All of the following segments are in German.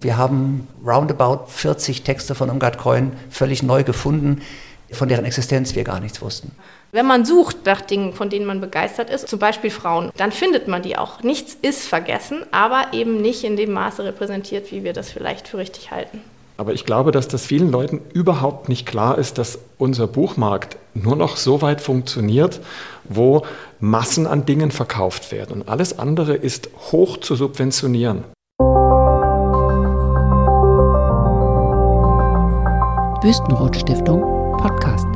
Wir haben roundabout 40 Texte von Irmgard Coin völlig neu gefunden, von deren Existenz wir gar nichts wussten. Wenn man sucht nach Dingen, von denen man begeistert ist, zum Beispiel Frauen, dann findet man die auch. Nichts ist vergessen, aber eben nicht in dem Maße repräsentiert, wie wir das vielleicht für richtig halten. Aber ich glaube, dass das vielen Leuten überhaupt nicht klar ist, dass unser Buchmarkt nur noch so weit funktioniert, wo Massen an Dingen verkauft werden. Und alles andere ist hoch zu subventionieren. Wüstenrot Stiftung Podcast.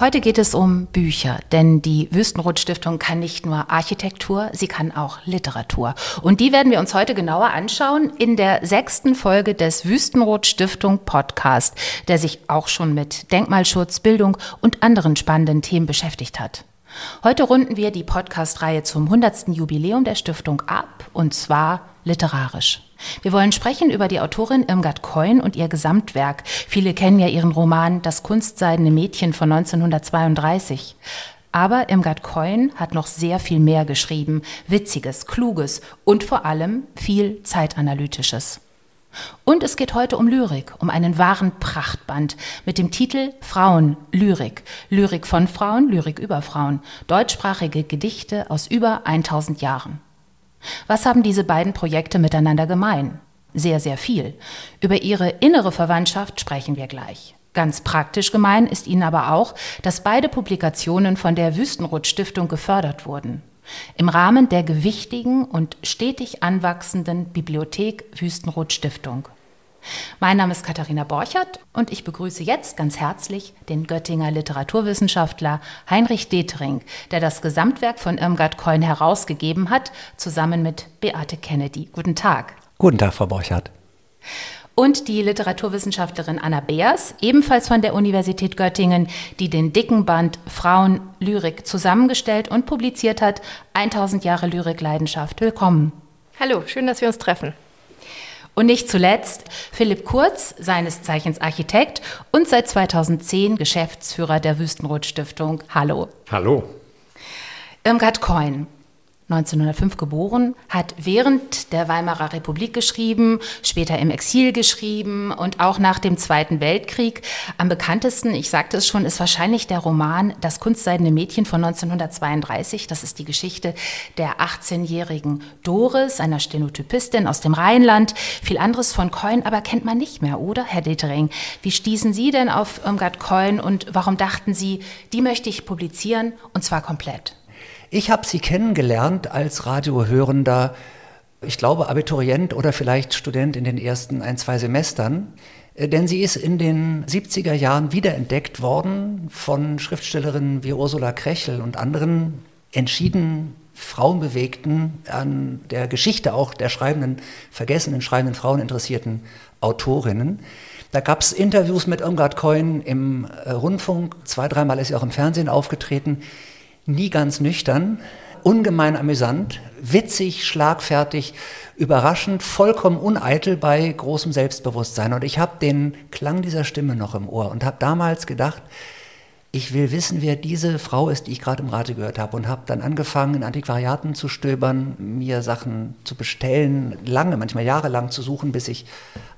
Heute geht es um Bücher, denn die Wüstenrot Stiftung kann nicht nur Architektur, sie kann auch Literatur. Und die werden wir uns heute genauer anschauen in der sechsten Folge des Wüstenrot Stiftung Podcast, der sich auch schon mit Denkmalschutz, Bildung und anderen spannenden Themen beschäftigt hat. Heute runden wir die Podcast-Reihe zum 100. Jubiläum der Stiftung ab, und zwar literarisch. Wir wollen sprechen über die Autorin Irmgard Keun und ihr Gesamtwerk. Viele kennen ja ihren Roman Das kunstseidene Mädchen von 1932. Aber Irmgard Keun hat noch sehr viel mehr geschrieben. Witziges, Kluges und vor allem viel Zeitanalytisches. Und es geht heute um Lyrik, um einen wahren Prachtband mit dem Titel Frauen Lyrik. Lyrik von Frauen, Lyrik über Frauen. Deutschsprachige Gedichte aus über 1000 Jahren. Was haben diese beiden Projekte miteinander gemein? Sehr, sehr viel. Über ihre innere Verwandtschaft sprechen wir gleich. Ganz praktisch gemein ist ihnen aber auch, dass beide Publikationen von der Wüstenrot Stiftung gefördert wurden. Im Rahmen der gewichtigen und stetig anwachsenden Bibliothek Wüstenrot Stiftung. Mein Name ist Katharina Borchert und ich begrüße jetzt ganz herzlich den Göttinger Literaturwissenschaftler Heinrich Detering, der das Gesamtwerk von Irmgard Keun herausgegeben hat, zusammen mit Beate Kennedy. Guten Tag. Guten Tag, Frau Borchert. Und die Literaturwissenschaftlerin Anna Beers, ebenfalls von der Universität Göttingen, die den dicken Band Frauen Lyrik zusammengestellt und publiziert hat. 1000 Jahre Lyrikleidenschaft. Willkommen. Hallo, schön, dass wir uns treffen. Und nicht zuletzt Philipp Kurz, seines Zeichens Architekt und seit 2010 Geschäftsführer der Wüstenrot Stiftung. Hallo. Hallo. Irmgard Coin, 1905 geboren, hat während der Weimarer Republik geschrieben, später im Exil geschrieben und auch nach dem Zweiten Weltkrieg. Am bekanntesten, ich sagte es schon, ist wahrscheinlich der Roman Das kunstseidene Mädchen von 1932. Das ist die Geschichte der 18-jährigen Doris, einer Stenotypistin aus dem Rheinland. Viel anderes von Coin aber kennt man nicht mehr, oder, Herr Detering? Wie stießen Sie denn auf Irmgard Coin und warum dachten Sie, die möchte ich publizieren und zwar komplett? Ich habe sie kennengelernt als Radiohörender, ich glaube Abiturient oder vielleicht Student in den ersten ein, zwei Semestern. Äh, denn sie ist in den 70er Jahren wiederentdeckt worden von Schriftstellerinnen wie Ursula Krechel und anderen entschieden Frauenbewegten, an der Geschichte auch der schreibenden, vergessenen schreibenden Frauen interessierten Autorinnen. Da gab es Interviews mit Irmgard Coin im äh, Rundfunk, zwei, dreimal ist sie auch im Fernsehen aufgetreten nie ganz nüchtern, ungemein amüsant, witzig, schlagfertig, überraschend, vollkommen uneitel bei großem Selbstbewusstsein. Und ich habe den Klang dieser Stimme noch im Ohr und habe damals gedacht, ich will wissen, wer diese Frau ist, die ich gerade im Rate gehört habe. Und habe dann angefangen, in Antiquariaten zu stöbern, mir Sachen zu bestellen, lange, manchmal jahrelang zu suchen, bis ich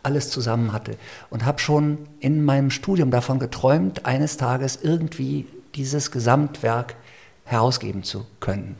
alles zusammen hatte. Und habe schon in meinem Studium davon geträumt, eines Tages irgendwie dieses Gesamtwerk herausgeben zu können.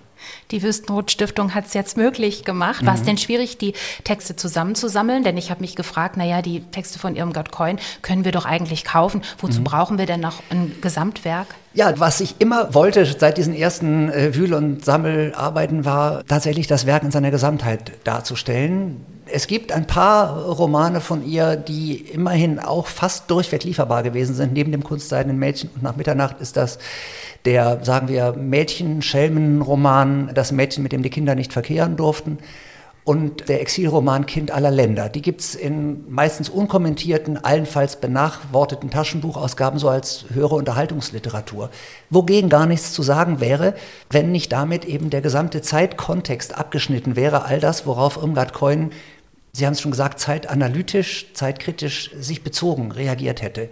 Die Wüstenrot Stiftung hat es jetzt möglich gemacht. War es mhm. denn schwierig, die Texte zusammenzusammeln? Denn ich habe mich gefragt, naja, die Texte von Irmgard Coin können wir doch eigentlich kaufen. Wozu mhm. brauchen wir denn noch ein Gesamtwerk? Ja, was ich immer wollte seit diesen ersten äh, Wühl- und Sammelarbeiten war, tatsächlich das Werk in seiner Gesamtheit darzustellen. Es gibt ein paar Romane von ihr, die immerhin auch fast durchweg lieferbar gewesen sind. Neben dem kunstseidenen Mädchen und nach Mitternacht ist das der, sagen wir, Mädchen-Schelmen-Roman, das Mädchen, mit dem die Kinder nicht verkehren durften. Und der Exilroman Kind aller Länder. Die gibt es in meistens unkommentierten, allenfalls benachworteten Taschenbuchausgaben so als höhere Unterhaltungsliteratur. Wogegen gar nichts zu sagen wäre, wenn nicht damit eben der gesamte Zeitkontext abgeschnitten wäre. All das, worauf Irmgard Keun Sie haben es schon gesagt, zeitanalytisch, zeitkritisch sich bezogen reagiert hätte.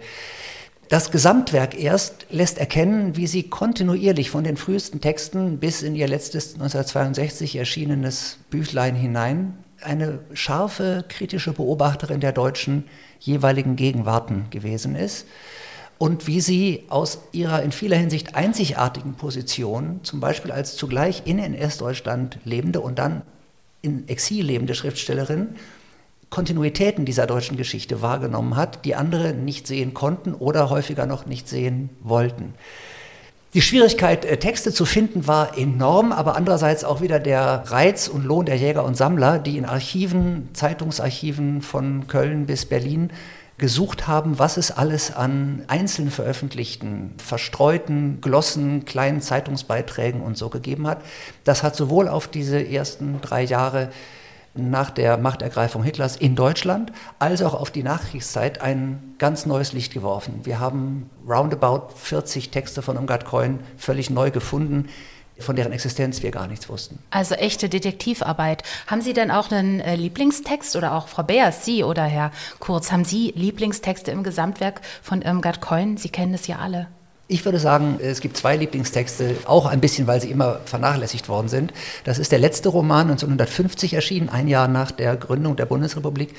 Das Gesamtwerk erst lässt erkennen, wie sie kontinuierlich von den frühesten Texten bis in ihr letztes 1962 erschienenes Büchlein hinein eine scharfe, kritische Beobachterin der deutschen jeweiligen Gegenwarten gewesen ist und wie sie aus ihrer in vieler Hinsicht einzigartigen Position, zum Beispiel als zugleich in NS-Deutschland lebende und dann in Exil lebende Schriftstellerin, Kontinuitäten dieser deutschen Geschichte wahrgenommen hat, die andere nicht sehen konnten oder häufiger noch nicht sehen wollten. Die Schwierigkeit, äh, Texte zu finden, war enorm, aber andererseits auch wieder der Reiz und Lohn der Jäger und Sammler, die in Archiven, Zeitungsarchiven von Köln bis Berlin gesucht haben, was es alles an einzeln veröffentlichten, verstreuten Glossen, kleinen Zeitungsbeiträgen und so gegeben hat. Das hat sowohl auf diese ersten drei Jahre nach der Machtergreifung Hitlers in Deutschland als auch auf die Nachkriegszeit ein ganz neues Licht geworfen. Wir haben roundabout 40 Texte von Umgard Coin völlig neu gefunden, von deren Existenz wir gar nichts wussten. Also echte Detektivarbeit. Haben Sie denn auch einen äh, Lieblingstext oder auch Frau Beers, Sie oder Herr Kurz, haben Sie Lieblingstexte im Gesamtwerk von Irmgard Coin? Sie kennen es ja alle. Ich würde sagen, es gibt zwei Lieblingstexte, auch ein bisschen, weil sie immer vernachlässigt worden sind. Das ist der letzte Roman, 1950 erschienen, ein Jahr nach der Gründung der Bundesrepublik,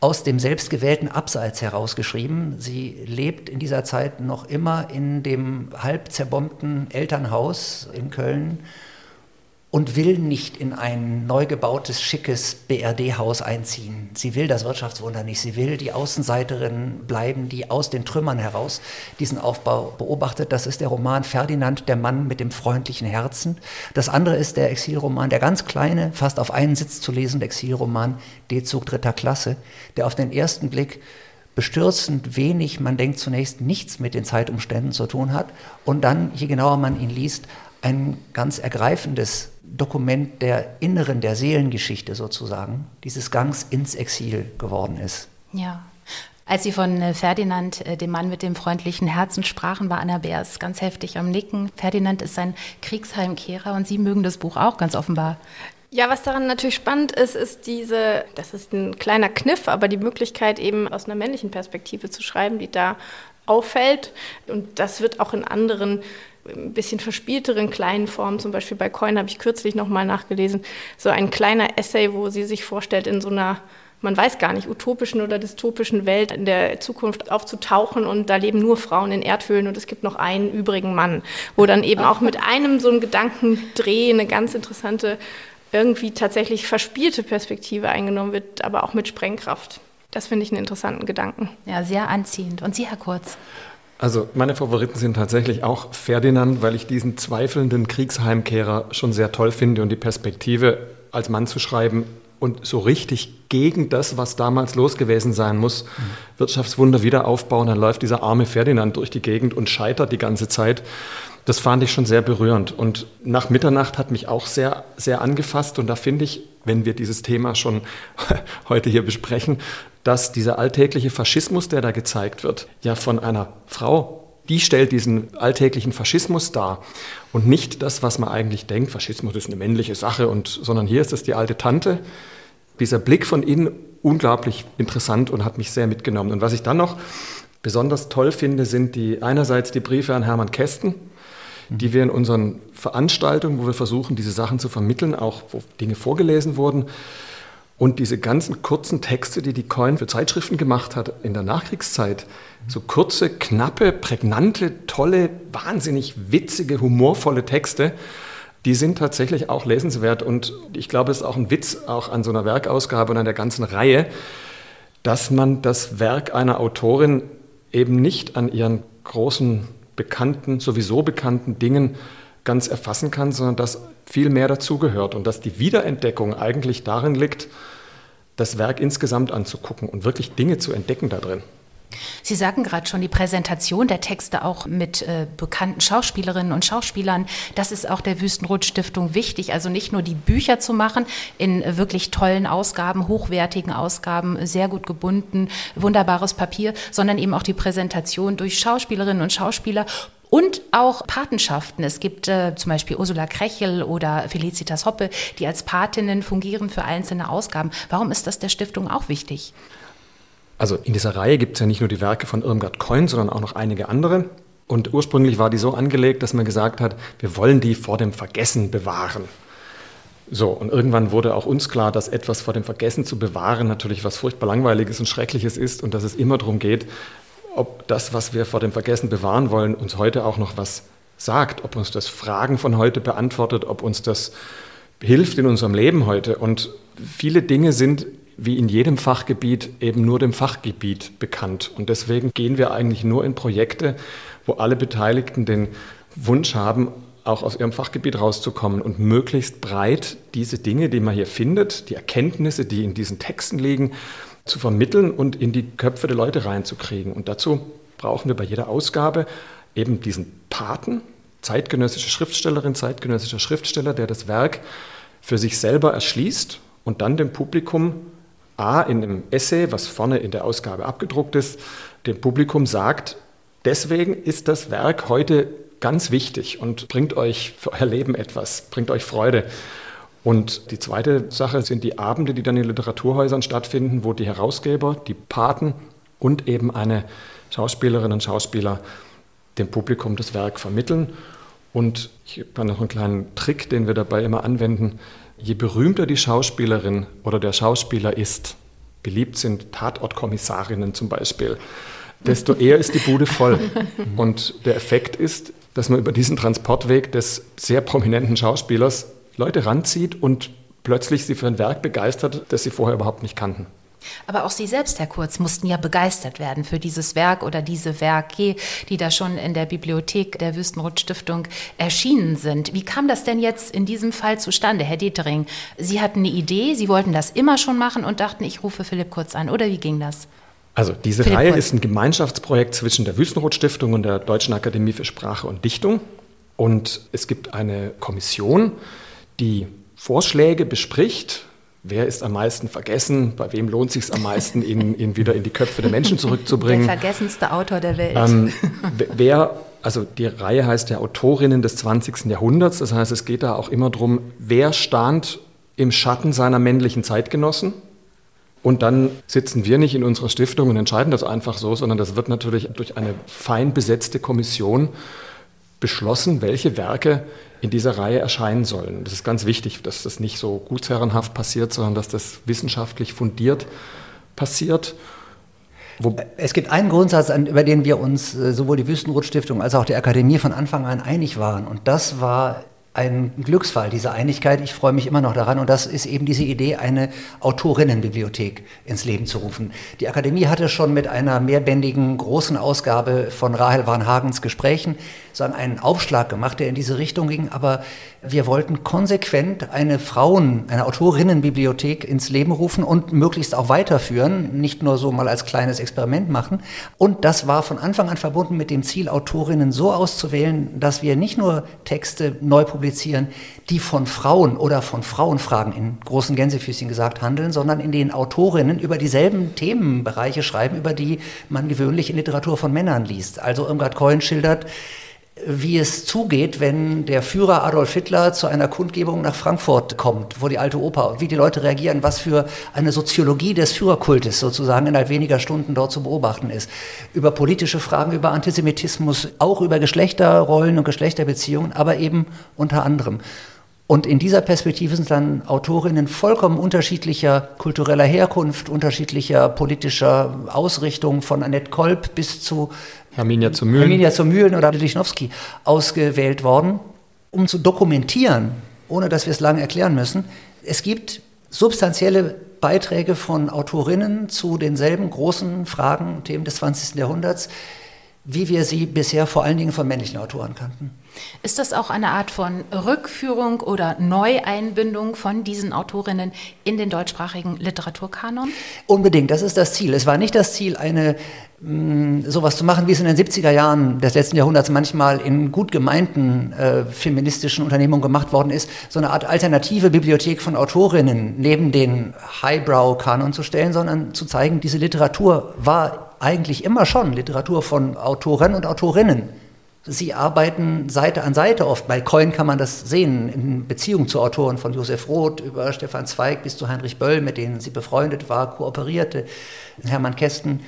aus dem selbstgewählten Abseits herausgeschrieben. Sie lebt in dieser Zeit noch immer in dem halb zerbombten Elternhaus in Köln und will nicht in ein neu gebautes, schickes BRD-Haus einziehen. Sie will das Wirtschaftswunder nicht. Sie will die Außenseiterin bleiben, die aus den Trümmern heraus diesen Aufbau beobachtet. Das ist der Roman Ferdinand, der Mann mit dem freundlichen Herzen. Das andere ist der Exilroman, der ganz kleine, fast auf einen Sitz zu lesende Exilroman D-Zug dritter Klasse, der auf den ersten Blick bestürzend wenig, man denkt zunächst nichts mit den Zeitumständen zu tun hat und dann, je genauer man ihn liest, ein ganz ergreifendes Dokument der inneren, der Seelengeschichte sozusagen, dieses Gangs ins Exil geworden ist. Ja. Als Sie von äh, Ferdinand, äh, dem Mann mit dem freundlichen Herzen, sprachen, war Anna Beers ganz heftig am Nicken. Ferdinand ist ein Kriegsheimkehrer und Sie mögen das Buch auch ganz offenbar. Ja, was daran natürlich spannend ist, ist diese, das ist ein kleiner Kniff, aber die Möglichkeit eben aus einer männlichen Perspektive zu schreiben, die da auffällt. Und das wird auch in anderen ein bisschen verspielteren kleinen Formen, zum Beispiel bei Coin habe ich kürzlich nochmal nachgelesen, so ein kleiner Essay, wo sie sich vorstellt, in so einer man weiß gar nicht, utopischen oder dystopischen Welt in der Zukunft aufzutauchen und da leben nur Frauen in Erdhöhlen und es gibt noch einen übrigen Mann, wo dann eben auch mit einem so einem Gedankendreh eine ganz interessante, irgendwie tatsächlich verspielte Perspektive eingenommen wird, aber auch mit Sprengkraft. Das finde ich einen interessanten Gedanken. Ja, sehr anziehend. Und Sie, Herr Kurz? Also meine Favoriten sind tatsächlich auch Ferdinand, weil ich diesen zweifelnden Kriegsheimkehrer schon sehr toll finde und die Perspektive als Mann zu schreiben und so richtig gegen das, was damals los gewesen sein muss, mhm. Wirtschaftswunder wieder aufbauen. Dann läuft dieser arme Ferdinand durch die Gegend und scheitert die ganze Zeit. Das fand ich schon sehr berührend. Und nach Mitternacht hat mich auch sehr, sehr angefasst. Und da finde ich, wenn wir dieses Thema schon heute hier besprechen, dass dieser alltägliche Faschismus, der da gezeigt wird, ja von einer Frau, die stellt diesen alltäglichen Faschismus dar und nicht das, was man eigentlich denkt, Faschismus ist eine männliche Sache, und, sondern hier ist es die alte Tante. Dieser Blick von innen unglaublich interessant und hat mich sehr mitgenommen. Und was ich dann noch besonders toll finde, sind die einerseits die Briefe an Hermann Kästen, die wir in unseren Veranstaltungen, wo wir versuchen, diese Sachen zu vermitteln, auch wo Dinge vorgelesen wurden, und diese ganzen kurzen Texte, die die Coin für Zeitschriften gemacht hat in der Nachkriegszeit, so kurze, knappe, prägnante, tolle, wahnsinnig witzige, humorvolle Texte, die sind tatsächlich auch lesenswert. Und ich glaube, es ist auch ein Witz auch an so einer Werkausgabe und an der ganzen Reihe, dass man das Werk einer Autorin eben nicht an ihren großen, bekannten, sowieso bekannten Dingen ganz erfassen kann, sondern dass viel mehr dazugehört und dass die Wiederentdeckung eigentlich darin liegt, das Werk insgesamt anzugucken und wirklich Dinge zu entdecken da drin. Sie sagten gerade schon, die Präsentation der Texte auch mit äh, bekannten Schauspielerinnen und Schauspielern, das ist auch der Wüstenrot-Stiftung wichtig. Also nicht nur die Bücher zu machen in äh, wirklich tollen Ausgaben, hochwertigen Ausgaben, sehr gut gebunden, wunderbares Papier, sondern eben auch die Präsentation durch Schauspielerinnen und Schauspieler und auch Patenschaften. Es gibt äh, zum Beispiel Ursula Krechel oder Felicitas Hoppe, die als Patinnen fungieren für einzelne Ausgaben. Warum ist das der Stiftung auch wichtig? Also in dieser Reihe gibt es ja nicht nur die Werke von Irmgard Coin, sondern auch noch einige andere. Und ursprünglich war die so angelegt, dass man gesagt hat, wir wollen die vor dem Vergessen bewahren. So, und irgendwann wurde auch uns klar, dass etwas vor dem Vergessen zu bewahren natürlich was furchtbar langweiliges und schreckliches ist und dass es immer darum geht, ob das, was wir vor dem Vergessen bewahren wollen, uns heute auch noch was sagt, ob uns das Fragen von heute beantwortet, ob uns das hilft in unserem Leben heute. Und viele Dinge sind wie in jedem Fachgebiet eben nur dem Fachgebiet bekannt. Und deswegen gehen wir eigentlich nur in Projekte, wo alle Beteiligten den Wunsch haben, auch aus ihrem Fachgebiet rauszukommen und möglichst breit diese Dinge, die man hier findet, die Erkenntnisse, die in diesen Texten liegen, zu vermitteln und in die Köpfe der Leute reinzukriegen. Und dazu brauchen wir bei jeder Ausgabe eben diesen Paten, zeitgenössische Schriftstellerin, zeitgenössischer Schriftsteller, der das Werk für sich selber erschließt und dann dem Publikum A in einem Essay, was vorne in der Ausgabe abgedruckt ist, dem Publikum sagt, deswegen ist das Werk heute ganz wichtig und bringt euch für euer Leben etwas, bringt euch Freude. Und die zweite Sache sind die Abende, die dann in Literaturhäusern stattfinden, wo die Herausgeber, die Paten und eben eine Schauspielerin und Schauspieler dem Publikum das Werk vermitteln. Und ich habe noch einen kleinen Trick, den wir dabei immer anwenden. Je berühmter die Schauspielerin oder der Schauspieler ist, beliebt sind Tatortkommissarinnen zum Beispiel, desto eher ist die Bude voll. Und der Effekt ist, dass man über diesen Transportweg des sehr prominenten Schauspielers Leute ranzieht und plötzlich sie für ein Werk begeistert, das sie vorher überhaupt nicht kannten. Aber auch Sie selbst, Herr Kurz, mussten ja begeistert werden für dieses Werk oder diese Werke, die da schon in der Bibliothek der Wüstenrot Stiftung erschienen sind. Wie kam das denn jetzt in diesem Fall zustande, Herr Detering? Sie hatten eine Idee, Sie wollten das immer schon machen und dachten, ich rufe Philipp Kurz an. Oder wie ging das? Also diese Philipp Reihe Kurz. ist ein Gemeinschaftsprojekt zwischen der Wüstenrot Stiftung und der Deutschen Akademie für Sprache und Dichtung. Und es gibt eine Kommission, die Vorschläge bespricht, wer ist am meisten vergessen, bei wem lohnt es sich am meisten, ihn, ihn, wieder in die Köpfe der Menschen zurückzubringen. Der vergessenste Autor der Welt. Ähm, wer, also die Reihe heißt ja Autorinnen des 20. Jahrhunderts, das heißt, es geht da auch immer darum, wer stand im Schatten seiner männlichen Zeitgenossen. Und dann sitzen wir nicht in unserer Stiftung und entscheiden das einfach so, sondern das wird natürlich durch eine fein besetzte Kommission beschlossen, welche Werke in dieser Reihe erscheinen sollen. Das ist ganz wichtig, dass das nicht so gutsherrenhaft passiert, sondern dass das wissenschaftlich fundiert passiert. Wo es gibt einen Grundsatz, über den wir uns äh, sowohl die Wüstenrot-Stiftung als auch die Akademie von Anfang an einig waren. Und das war ein Glücksfall, diese Einigkeit. Ich freue mich immer noch daran. Und das ist eben diese Idee, eine Autorinnenbibliothek ins Leben zu rufen. Die Akademie hatte schon mit einer mehrbändigen großen Ausgabe von Rahel Warnhagens Gesprächen so einen Aufschlag gemacht, der in diese Richtung ging. Aber wir wollten konsequent eine Frauen-, eine Autorinnenbibliothek ins Leben rufen und möglichst auch weiterführen, nicht nur so mal als kleines Experiment machen. Und das war von Anfang an verbunden mit dem Ziel, Autorinnen so auszuwählen, dass wir nicht nur Texte neu publizieren, die von Frauen oder von Frauenfragen in großen Gänsefüßchen gesagt handeln, sondern in denen Autorinnen über dieselben Themenbereiche schreiben, über die man gewöhnlich in Literatur von Männern liest. Also Irmgard Cohen schildert, wie es zugeht, wenn der Führer Adolf Hitler zu einer Kundgebung nach Frankfurt kommt, vor die alte Oper, wie die Leute reagieren, was für eine Soziologie des Führerkultes sozusagen innerhalb weniger Stunden dort zu beobachten ist. Über politische Fragen, über Antisemitismus, auch über Geschlechterrollen und Geschlechterbeziehungen, aber eben unter anderem. Und in dieser Perspektive sind dann Autorinnen vollkommen unterschiedlicher kultureller Herkunft, unterschiedlicher politischer Ausrichtung, von Annette Kolb bis zu Herminia zu Mühlen, Herminia zu Mühlen oder Lichnowsky ausgewählt worden, um zu dokumentieren, ohne dass wir es lange erklären müssen. Es gibt substanzielle Beiträge von Autorinnen zu denselben großen Fragen, Themen des 20. Jahrhunderts, wie wir sie bisher vor allen Dingen von männlichen Autoren kannten. Ist das auch eine Art von Rückführung oder Neueinbindung von diesen Autorinnen in den deutschsprachigen Literaturkanon? Unbedingt, das ist das Ziel. Es war nicht das Ziel, eine sowas zu machen, wie es in den 70er Jahren des letzten Jahrhunderts manchmal in gut gemeinten äh, feministischen Unternehmungen gemacht worden ist, so eine Art alternative Bibliothek von Autorinnen neben den Highbrow-Kanon zu stellen, sondern zu zeigen, diese Literatur war eigentlich immer schon Literatur von Autoren und Autorinnen Sie arbeiten Seite an Seite oft. Bei Coin kann man das sehen, in Beziehung zu Autoren von Josef Roth über Stefan Zweig bis zu Heinrich Böll, mit denen sie befreundet war, kooperierte, Hermann Kästen,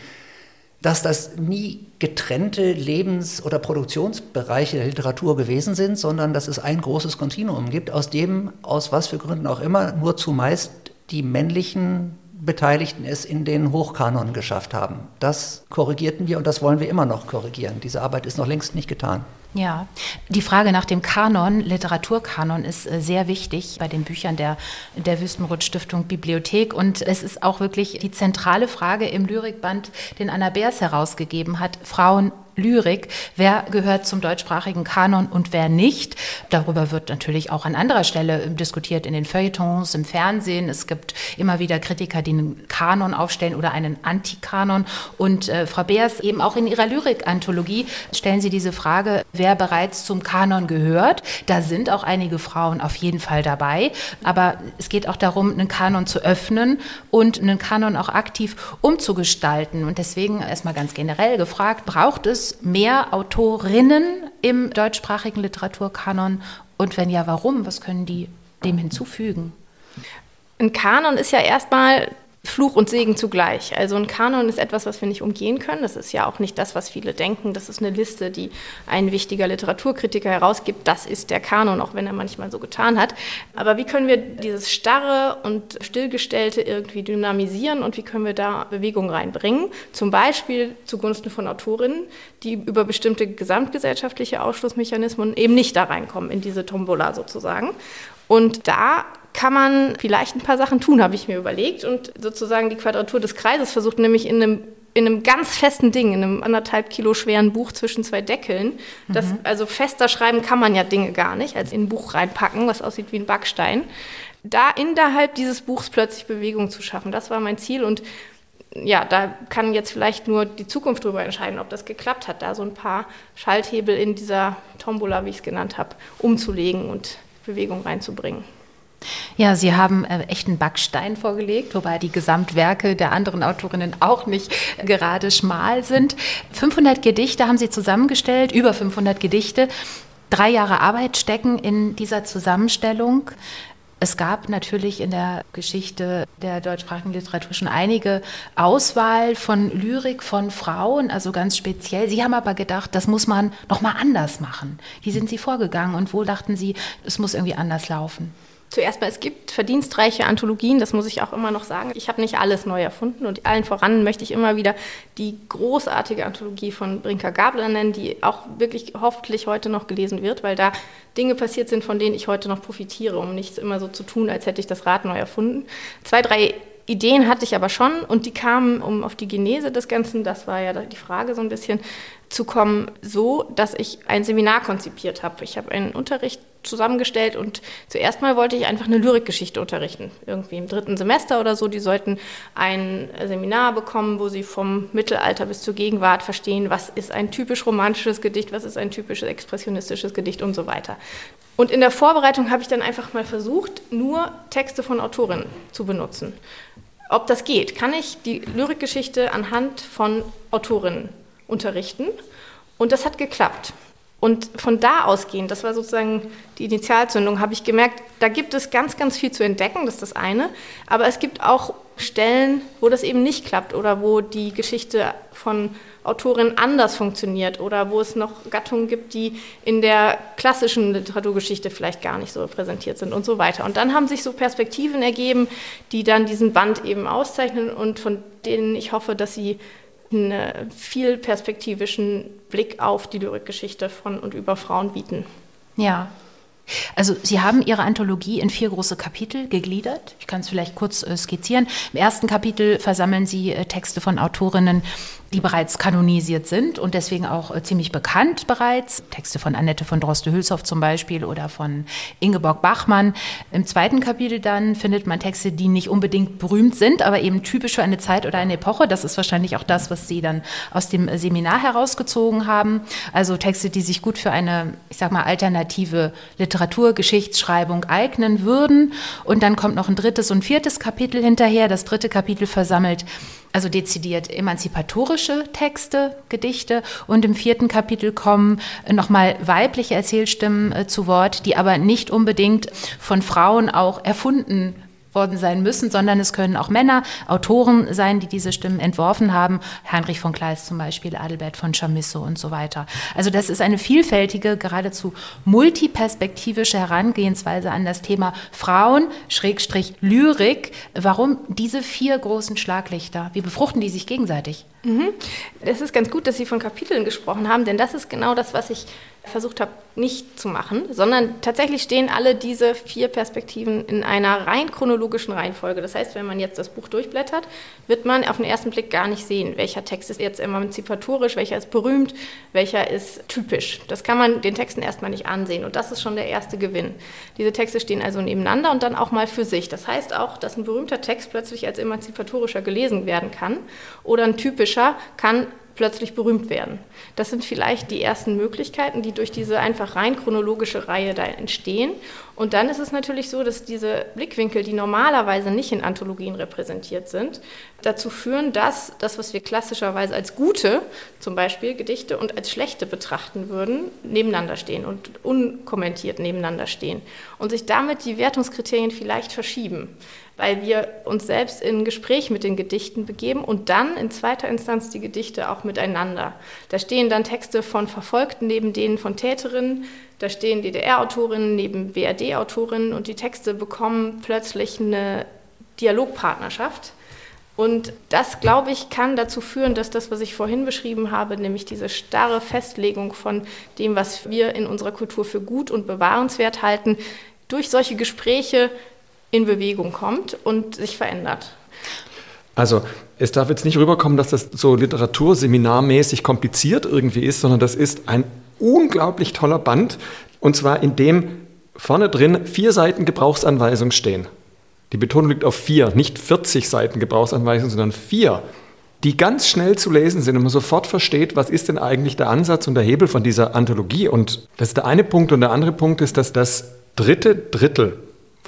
dass das nie getrennte Lebens- oder Produktionsbereiche der Literatur gewesen sind, sondern dass es ein großes Kontinuum gibt, aus dem, aus was für Gründen auch immer, nur zumeist die männlichen Beteiligten es in den Hochkanon geschafft haben. Das korrigierten wir und das wollen wir immer noch korrigieren. Diese Arbeit ist noch längst nicht getan. Ja, die Frage nach dem Kanon, Literaturkanon, ist äh, sehr wichtig bei den Büchern der, der Wüstenrot Stiftung Bibliothek. Und es ist auch wirklich die zentrale Frage im Lyrikband, den Anna Beers herausgegeben hat. Frauen Lyrik. Wer gehört zum deutschsprachigen Kanon und wer nicht? Darüber wird natürlich auch an anderer Stelle diskutiert, in den Feuilletons, im Fernsehen. Es gibt immer wieder Kritiker, die einen Kanon aufstellen oder einen Antikanon. Und äh, Frau Beers, eben auch in ihrer Lyrik-Anthologie stellen Sie diese Frage, wer bereits zum Kanon gehört. Da sind auch einige Frauen auf jeden Fall dabei. Aber es geht auch darum, einen Kanon zu öffnen und einen Kanon auch aktiv umzugestalten. Und deswegen erstmal ganz generell gefragt, braucht es mehr Autorinnen im deutschsprachigen Literaturkanon? Und wenn ja, warum? Was können die dem hinzufügen? Ein Kanon ist ja erstmal Fluch und Segen zugleich. Also ein Kanon ist etwas, was wir nicht umgehen können. Das ist ja auch nicht das, was viele denken. Das ist eine Liste, die ein wichtiger Literaturkritiker herausgibt. Das ist der Kanon, auch wenn er manchmal so getan hat. Aber wie können wir dieses Starre und Stillgestellte irgendwie dynamisieren und wie können wir da Bewegung reinbringen? Zum Beispiel zugunsten von Autorinnen, die über bestimmte gesamtgesellschaftliche Ausschlussmechanismen eben nicht da reinkommen, in diese Tombola sozusagen. Und da kann man vielleicht ein paar Sachen tun, habe ich mir überlegt. Und sozusagen die Quadratur des Kreises versucht, nämlich in einem, in einem ganz festen Ding, in einem anderthalb Kilo schweren Buch zwischen zwei Deckeln. Das, mhm. Also fester schreiben kann man ja Dinge gar nicht, als in ein Buch reinpacken, was aussieht wie ein Backstein. Da innerhalb dieses Buchs plötzlich Bewegung zu schaffen, das war mein Ziel. Und ja, da kann jetzt vielleicht nur die Zukunft darüber entscheiden, ob das geklappt hat, da so ein paar Schalthebel in dieser Tombola, wie ich es genannt habe, umzulegen und Bewegung reinzubringen. Ja, Sie haben äh, echten Backstein vorgelegt, wobei die Gesamtwerke der anderen Autorinnen auch nicht gerade schmal sind. 500 Gedichte haben Sie zusammengestellt, über 500 Gedichte. Drei Jahre Arbeit stecken in dieser Zusammenstellung. Es gab natürlich in der Geschichte der deutschsprachigen Literatur schon einige Auswahl von Lyrik von Frauen, also ganz speziell. Sie haben aber gedacht, das muss man noch mal anders machen. Wie sind Sie vorgegangen und wo dachten Sie, es muss irgendwie anders laufen? Zuerst mal, es gibt verdienstreiche Anthologien, das muss ich auch immer noch sagen. Ich habe nicht alles neu erfunden und allen voran möchte ich immer wieder die großartige Anthologie von Brinker Gabler nennen, die auch wirklich hoffentlich heute noch gelesen wird, weil da Dinge passiert sind, von denen ich heute noch profitiere, um nichts immer so zu tun, als hätte ich das Rad neu erfunden. Zwei, drei Ideen hatte ich aber schon und die kamen, um auf die Genese des Ganzen, das war ja die Frage so ein bisschen, zu kommen, so, dass ich ein Seminar konzipiert habe. Ich habe einen Unterricht zusammengestellt und zuerst mal wollte ich einfach eine Lyrikgeschichte unterrichten. Irgendwie im dritten Semester oder so. Die sollten ein Seminar bekommen, wo sie vom Mittelalter bis zur Gegenwart verstehen, was ist ein typisch romantisches Gedicht, was ist ein typisches expressionistisches Gedicht und so weiter. Und in der Vorbereitung habe ich dann einfach mal versucht, nur Texte von Autorinnen zu benutzen. Ob das geht, kann ich die Lyrikgeschichte anhand von Autorinnen unterrichten. Und das hat geklappt. Und von da ausgehend, das war sozusagen die Initialzündung, habe ich gemerkt, da gibt es ganz, ganz viel zu entdecken, das ist das eine. Aber es gibt auch Stellen, wo das eben nicht klappt oder wo die Geschichte von Autorinnen anders funktioniert oder wo es noch Gattungen gibt, die in der klassischen Literaturgeschichte vielleicht gar nicht so repräsentiert sind und so weiter. Und dann haben sich so Perspektiven ergeben, die dann diesen Band eben auszeichnen und von denen ich hoffe, dass sie einen viel perspektivischen Blick auf die Lyrikgeschichte von und über Frauen bieten. Ja. Also Sie haben Ihre Anthologie in vier große Kapitel gegliedert. Ich kann es vielleicht kurz äh, skizzieren. Im ersten Kapitel versammeln Sie äh, Texte von Autorinnen, die bereits kanonisiert sind und deswegen auch äh, ziemlich bekannt bereits. Texte von Annette von Droste-Hülshoff zum Beispiel oder von Ingeborg Bachmann. Im zweiten Kapitel dann findet man Texte, die nicht unbedingt berühmt sind, aber eben typisch für eine Zeit oder eine Epoche. Das ist wahrscheinlich auch das, was Sie dann aus dem Seminar herausgezogen haben. Also Texte, die sich gut für eine, ich sag mal, alternative Literaturgeschichtsschreibung eignen würden. Und dann kommt noch ein drittes und viertes Kapitel hinterher. Das dritte Kapitel versammelt also dezidiert emanzipatorische Texte, Gedichte. Und im vierten Kapitel kommen nochmal weibliche Erzählstimmen äh, zu Wort, die aber nicht unbedingt von Frauen auch erfunden worden sein müssen, sondern es können auch Männer, Autoren sein, die diese Stimmen entworfen haben. Heinrich von Kleist zum Beispiel, Adelbert von Chamisso und so weiter. Also das ist eine vielfältige, geradezu multiperspektivische Herangehensweise an das Thema Frauen, Schrägstrich Lyrik. Warum diese vier großen Schlaglichter? Wie befruchten die sich gegenseitig? Mhm. Es ist ganz gut, dass Sie von Kapiteln gesprochen haben, denn das ist genau das, was ich versucht habe, nicht zu machen, sondern tatsächlich stehen alle diese vier Perspektiven in einer rein chronologischen Reihenfolge. Das heißt, wenn man jetzt das Buch durchblättert, wird man auf den ersten Blick gar nicht sehen, welcher Text ist jetzt emanzipatorisch, welcher ist berühmt, welcher ist typisch. Das kann man den Texten erstmal nicht ansehen und das ist schon der erste Gewinn. Diese Texte stehen also nebeneinander und dann auch mal für sich. Das heißt auch, dass ein berühmter Text plötzlich als emanzipatorischer gelesen werden kann oder ein typischer kann plötzlich berühmt werden. Das sind vielleicht die ersten Möglichkeiten, die durch diese einfach rein chronologische Reihe da entstehen. Und dann ist es natürlich so, dass diese Blickwinkel, die normalerweise nicht in Anthologien repräsentiert sind, dazu führen, dass das, was wir klassischerweise als gute, zum Beispiel Gedichte, und als schlechte betrachten würden, nebeneinander stehen und unkommentiert nebeneinander stehen. Und sich damit die Wertungskriterien vielleicht verschieben weil wir uns selbst in Gespräch mit den Gedichten begeben und dann in zweiter Instanz die Gedichte auch miteinander. Da stehen dann Texte von Verfolgten neben denen von Täterinnen, da stehen DDR-Autorinnen neben BRD-Autorinnen und die Texte bekommen plötzlich eine Dialogpartnerschaft. Und das, glaube ich, kann dazu führen, dass das, was ich vorhin beschrieben habe, nämlich diese starre Festlegung von dem, was wir in unserer Kultur für gut und bewahrenswert halten, durch solche Gespräche in Bewegung kommt und sich verändert. Also es darf jetzt nicht rüberkommen, dass das so literaturseminarmäßig kompliziert irgendwie ist, sondern das ist ein unglaublich toller Band und zwar in dem vorne drin vier Seiten Gebrauchsanweisung stehen. Die Betonung liegt auf vier, nicht 40 Seiten Gebrauchsanweisung, sondern vier, die ganz schnell zu lesen sind und man sofort versteht, was ist denn eigentlich der Ansatz und der Hebel von dieser Anthologie. Und das ist der eine Punkt und der andere Punkt ist, dass das dritte Drittel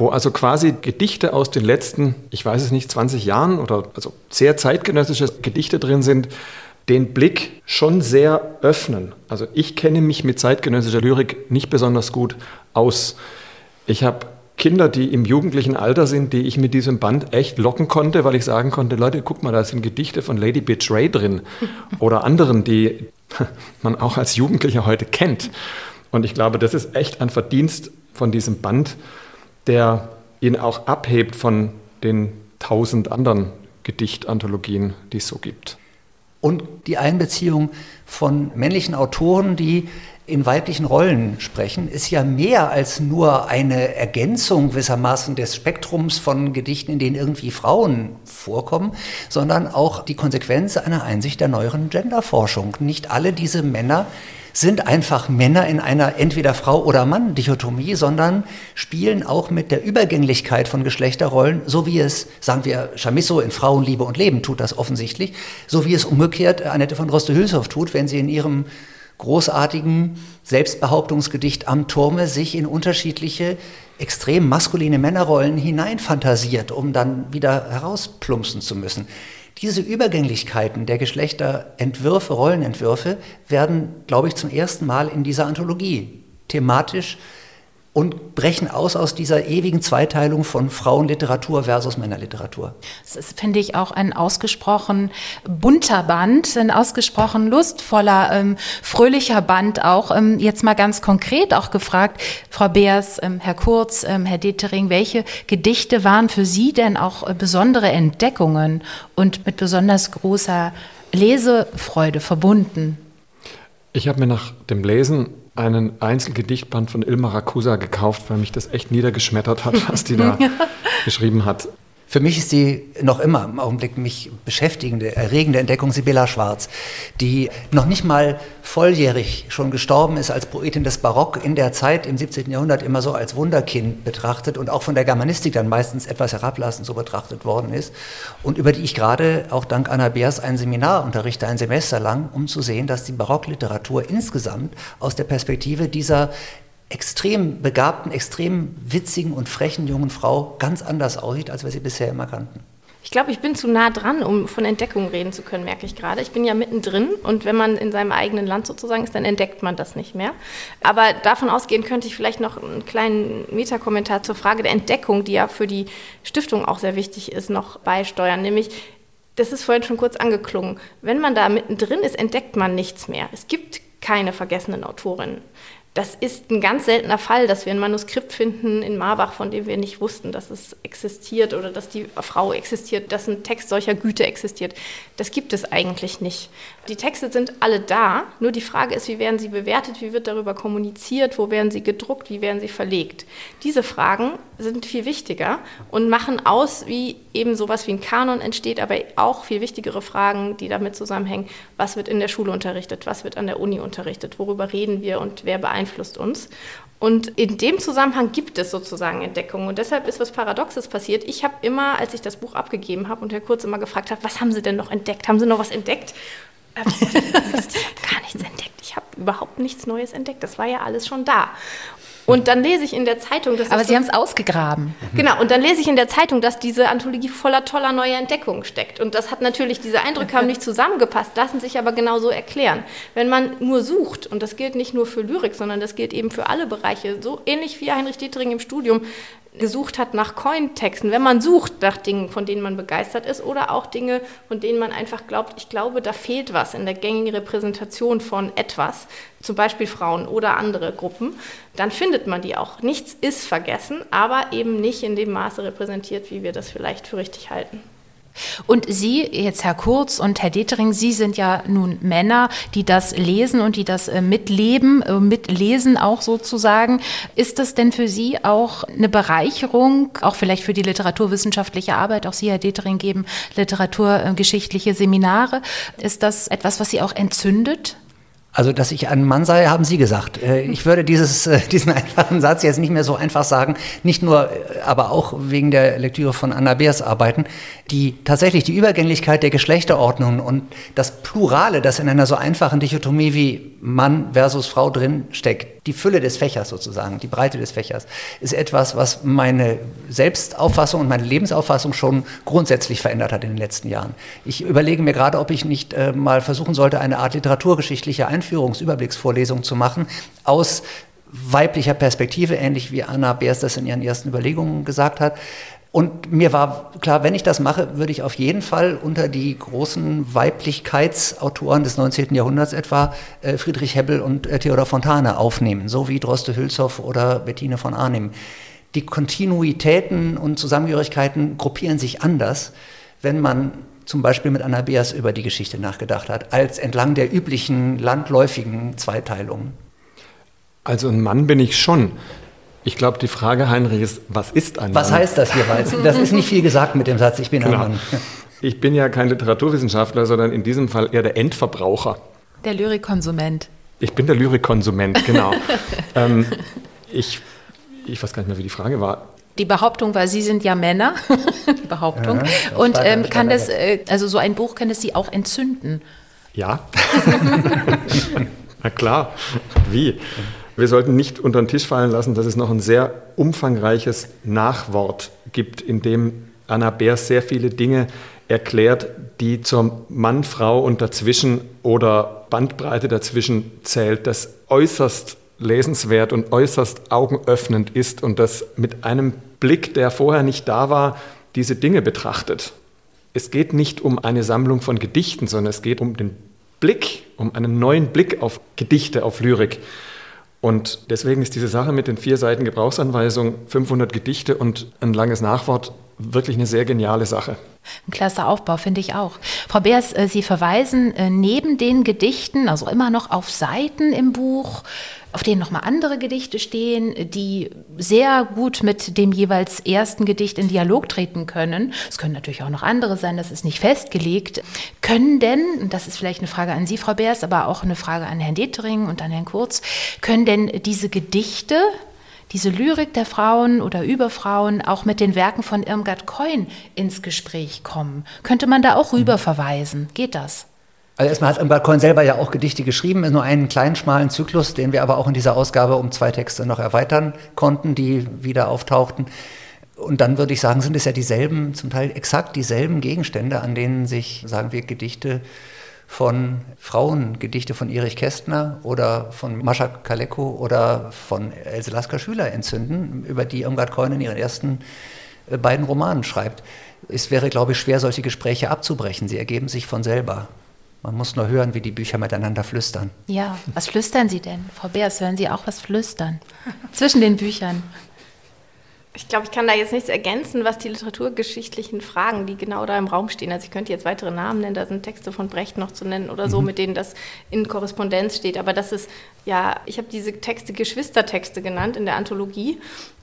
wo also quasi Gedichte aus den letzten, ich weiß es nicht, 20 Jahren oder also sehr zeitgenössische Gedichte drin sind, den Blick schon sehr öffnen. Also ich kenne mich mit zeitgenössischer Lyrik nicht besonders gut aus. Ich habe Kinder, die im jugendlichen Alter sind, die ich mit diesem Band echt locken konnte, weil ich sagen konnte, Leute, guck mal, da sind Gedichte von Lady Betray drin oder anderen, die man auch als Jugendlicher heute kennt. Und ich glaube, das ist echt ein Verdienst von diesem Band, der ihn auch abhebt von den tausend anderen Gedichtanthologien, die es so gibt. Und die Einbeziehung von männlichen Autoren, die in weiblichen Rollen sprechen, ist ja mehr als nur eine Ergänzung gewissermaßen des Spektrums von Gedichten, in denen irgendwie Frauen vorkommen, sondern auch die Konsequenz einer Einsicht der neueren Genderforschung. Nicht alle diese Männer sind einfach Männer in einer entweder Frau oder Mann Dichotomie, sondern spielen auch mit der Übergänglichkeit von Geschlechterrollen, so wie es, sagen wir, Chamisso in Frauenliebe und Leben tut das offensichtlich, so wie es umgekehrt Annette von Droste-Hülshoff tut, wenn sie in ihrem großartigen Selbstbehauptungsgedicht am Turme sich in unterschiedliche extrem maskuline Männerrollen hineinfantasiert, um dann wieder herausplumpsen zu müssen. Diese Übergänglichkeiten der Geschlechterentwürfe, Rollenentwürfe werden, glaube ich, zum ersten Mal in dieser Anthologie thematisch und brechen aus aus dieser ewigen Zweiteilung von Frauenliteratur versus Männerliteratur. Das ist, finde ich, auch ein ausgesprochen bunter Band, ein ausgesprochen lustvoller, ähm, fröhlicher Band auch. Ähm, jetzt mal ganz konkret auch gefragt, Frau Beers, ähm, Herr Kurz, ähm, Herr Detering, welche Gedichte waren für Sie denn auch äh, besondere Entdeckungen und mit besonders großer Lesefreude verbunden? Ich habe mir nach dem Lesen einen Einzelgedichtband von Ilma Rakusa gekauft, weil mich das echt niedergeschmettert hat, was die da geschrieben hat. Für mich ist die noch immer im Augenblick mich beschäftigende, erregende Entdeckung Sibylla Schwarz, die noch nicht mal volljährig schon gestorben ist als Poetin des Barock in der Zeit im 17. Jahrhundert immer so als Wunderkind betrachtet und auch von der Germanistik dann meistens etwas herablassend so betrachtet worden ist und über die ich gerade auch dank Anna Beers ein Seminar unterrichte, ein Semester lang, um zu sehen, dass die Barockliteratur insgesamt aus der Perspektive dieser extrem begabten, extrem witzigen und frechen jungen Frau ganz anders aussieht, als wir sie bisher immer kannten. Ich glaube, ich bin zu nah dran, um von Entdeckung reden zu können, merke ich gerade. Ich bin ja mittendrin und wenn man in seinem eigenen Land sozusagen ist, dann entdeckt man das nicht mehr. Aber davon ausgehend könnte ich vielleicht noch einen kleinen Metakommentar zur Frage der Entdeckung, die ja für die Stiftung auch sehr wichtig ist, noch beisteuern. Nämlich, das ist vorhin schon kurz angeklungen, wenn man da mittendrin ist, entdeckt man nichts mehr. Es gibt keine vergessenen Autorinnen das ist ein ganz seltener Fall, dass wir ein Manuskript finden in Marbach, von dem wir nicht wussten, dass es existiert oder dass die Frau existiert, dass ein Text solcher Güte existiert. Das gibt es eigentlich nicht. Die Texte sind alle da, nur die Frage ist, wie werden sie bewertet, wie wird darüber kommuniziert, wo werden sie gedruckt, wie werden sie verlegt. Diese Fragen sind viel wichtiger und machen aus, wie eben sowas wie ein Kanon entsteht, aber auch viel wichtigere Fragen, die damit zusammenhängen, was wird in der Schule unterrichtet, was wird an der Uni unterrichtet, worüber reden wir und wer beeinflusst beeinflusst uns. Und in dem Zusammenhang gibt es sozusagen Entdeckungen. Und deshalb ist was Paradoxes passiert. Ich habe immer, als ich das Buch abgegeben habe und Herr Kurz immer gefragt hat, was haben Sie denn noch entdeckt? Haben Sie noch was entdeckt? ich habe gar nichts entdeckt. Ich habe überhaupt nichts Neues entdeckt. Das war ja alles schon da. Und dann lese ich in der Zeitung, dass. Aber Sie so, haben es ausgegraben. Genau, und dann lese ich in der Zeitung, dass diese Anthologie voller toller neuer Entdeckungen steckt. Und das hat natürlich, diese Eindrücke haben nicht zusammengepasst, lassen sich aber genauso erklären. Wenn man nur sucht, und das gilt nicht nur für Lyrik, sondern das gilt eben für alle Bereiche, so ähnlich wie Heinrich Dietering im Studium, gesucht hat nach Coin-Texten, wenn man sucht nach Dingen, von denen man begeistert ist oder auch Dinge, von denen man einfach glaubt, ich glaube, da fehlt was in der gängigen Repräsentation von etwas, zum Beispiel Frauen oder andere Gruppen, dann findet man die auch. Nichts ist vergessen, aber eben nicht in dem Maße repräsentiert, wie wir das vielleicht für richtig halten. Und Sie, jetzt Herr Kurz und Herr Detering, Sie sind ja nun Männer, die das lesen und die das äh, mitleben, äh, mitlesen auch sozusagen. Ist das denn für Sie auch eine Bereicherung, auch vielleicht für die literaturwissenschaftliche Arbeit? Auch Sie, Herr Detering, geben literaturgeschichtliche Seminare. Ist das etwas, was Sie auch entzündet? Also, dass ich ein Mann sei, haben Sie gesagt. Äh, ich würde dieses, äh, diesen einfachen Satz jetzt nicht mehr so einfach sagen, nicht nur, äh, aber auch wegen der Lektüre von Anna Beers Arbeiten, die tatsächlich die Übergänglichkeit der Geschlechterordnung und das Plurale, das in einer so einfachen Dichotomie wie Mann versus Frau drin steckt, die Fülle des Fächers sozusagen, die Breite des Fächers, ist etwas, was meine Selbstauffassung und meine Lebensauffassung schon grundsätzlich verändert hat in den letzten Jahren. Ich überlege mir gerade, ob ich nicht äh, mal versuchen sollte, eine Art literaturgeschichtliche Einführungsüberblicksvorlesung zu machen aus weiblicher Perspektive, ähnlich wie Anna Beers das in ihren ersten Überlegungen gesagt hat. Und mir war klar, wenn ich das mache, würde ich auf jeden Fall unter die großen Weiblichkeitsautoren des 19. Jahrhunderts etwa äh, Friedrich Hebbel und äh, Theodor Fontane aufnehmen, so wie Droste Hülshoff oder Bettine von Arnim. Die Kontinuitäten und Zusammengehörigkeiten gruppieren sich anders, wenn man zum Beispiel mit Anna Beers über die Geschichte nachgedacht hat, als entlang der üblichen landläufigen Zweiteilung. Also ein Mann bin ich schon. Ich glaube, die Frage, Heinrich, ist, was ist ein was Mann? Was heißt das jeweils? Das ist nicht viel gesagt mit dem Satz, ich bin genau. ein Mann. Ich bin ja kein Literaturwissenschaftler, sondern in diesem Fall eher der Endverbraucher. Der Lyrikkonsument. Ich bin der Lyrikkonsument, genau. ähm, ich, ich weiß gar nicht mehr, wie die Frage war. Die Behauptung war, Sie sind ja Männer. die Behauptung. Ja, Und ähm, kann das, äh, also so ein Buch kann es Sie auch entzünden? Ja. Na klar. Wie? Wir sollten nicht unter den Tisch fallen lassen, dass es noch ein sehr umfangreiches Nachwort gibt, in dem Anna Bär sehr viele Dinge erklärt, die zur Mann, Frau und dazwischen oder Bandbreite dazwischen zählt, das äußerst lesenswert und äußerst augenöffnend ist und das mit einem Blick, der vorher nicht da war, diese Dinge betrachtet. Es geht nicht um eine Sammlung von Gedichten, sondern es geht um den Blick, um einen neuen Blick auf Gedichte, auf Lyrik. Und deswegen ist diese Sache mit den vier Seiten Gebrauchsanweisung, 500 Gedichte und ein langes Nachwort wirklich eine sehr geniale Sache. Ein klasse Aufbau, finde ich auch. Frau Beers, äh, Sie verweisen äh, neben den Gedichten, also immer noch auf Seiten im Buch, auf denen nochmal andere Gedichte stehen, die sehr gut mit dem jeweils ersten Gedicht in Dialog treten können. Es können natürlich auch noch andere sein, das ist nicht festgelegt. Können denn, und das ist vielleicht eine Frage an Sie, Frau Beers, aber auch eine Frage an Herrn Detering und an Herrn Kurz, können denn diese Gedichte, diese Lyrik der Frauen oder über Frauen auch mit den Werken von Irmgard Coin ins Gespräch kommen? Könnte man da auch rüber verweisen? Geht das? Also erstmal hat Balkon selber ja auch Gedichte geschrieben, nur einen kleinen, schmalen Zyklus, den wir aber auch in dieser Ausgabe um zwei Texte noch erweitern konnten, die wieder auftauchten. Und dann würde ich sagen, sind es ja dieselben, zum Teil exakt dieselben Gegenstände, an denen sich, sagen wir, Gedichte von Frauen, Gedichte von Erich Kästner oder von Mascha Kaleko oder von Else Lasker Schüler entzünden, über die Irmgard Keun in ihren ersten äh, beiden Romanen schreibt. Es wäre, glaube ich, schwer, solche Gespräche abzubrechen. Sie ergeben sich von selber. Man muss nur hören, wie die Bücher miteinander flüstern. Ja, was flüstern Sie denn? Frau Beers, hören Sie auch was flüstern? Zwischen den Büchern. Ich glaube, ich kann da jetzt nichts ergänzen, was die literaturgeschichtlichen Fragen, die genau da im Raum stehen. Also ich könnte jetzt weitere Namen nennen, da sind Texte von Brecht noch zu nennen oder so, mhm. mit denen das in Korrespondenz steht. Aber das ist, ja, ich habe diese Texte Geschwistertexte genannt in der Anthologie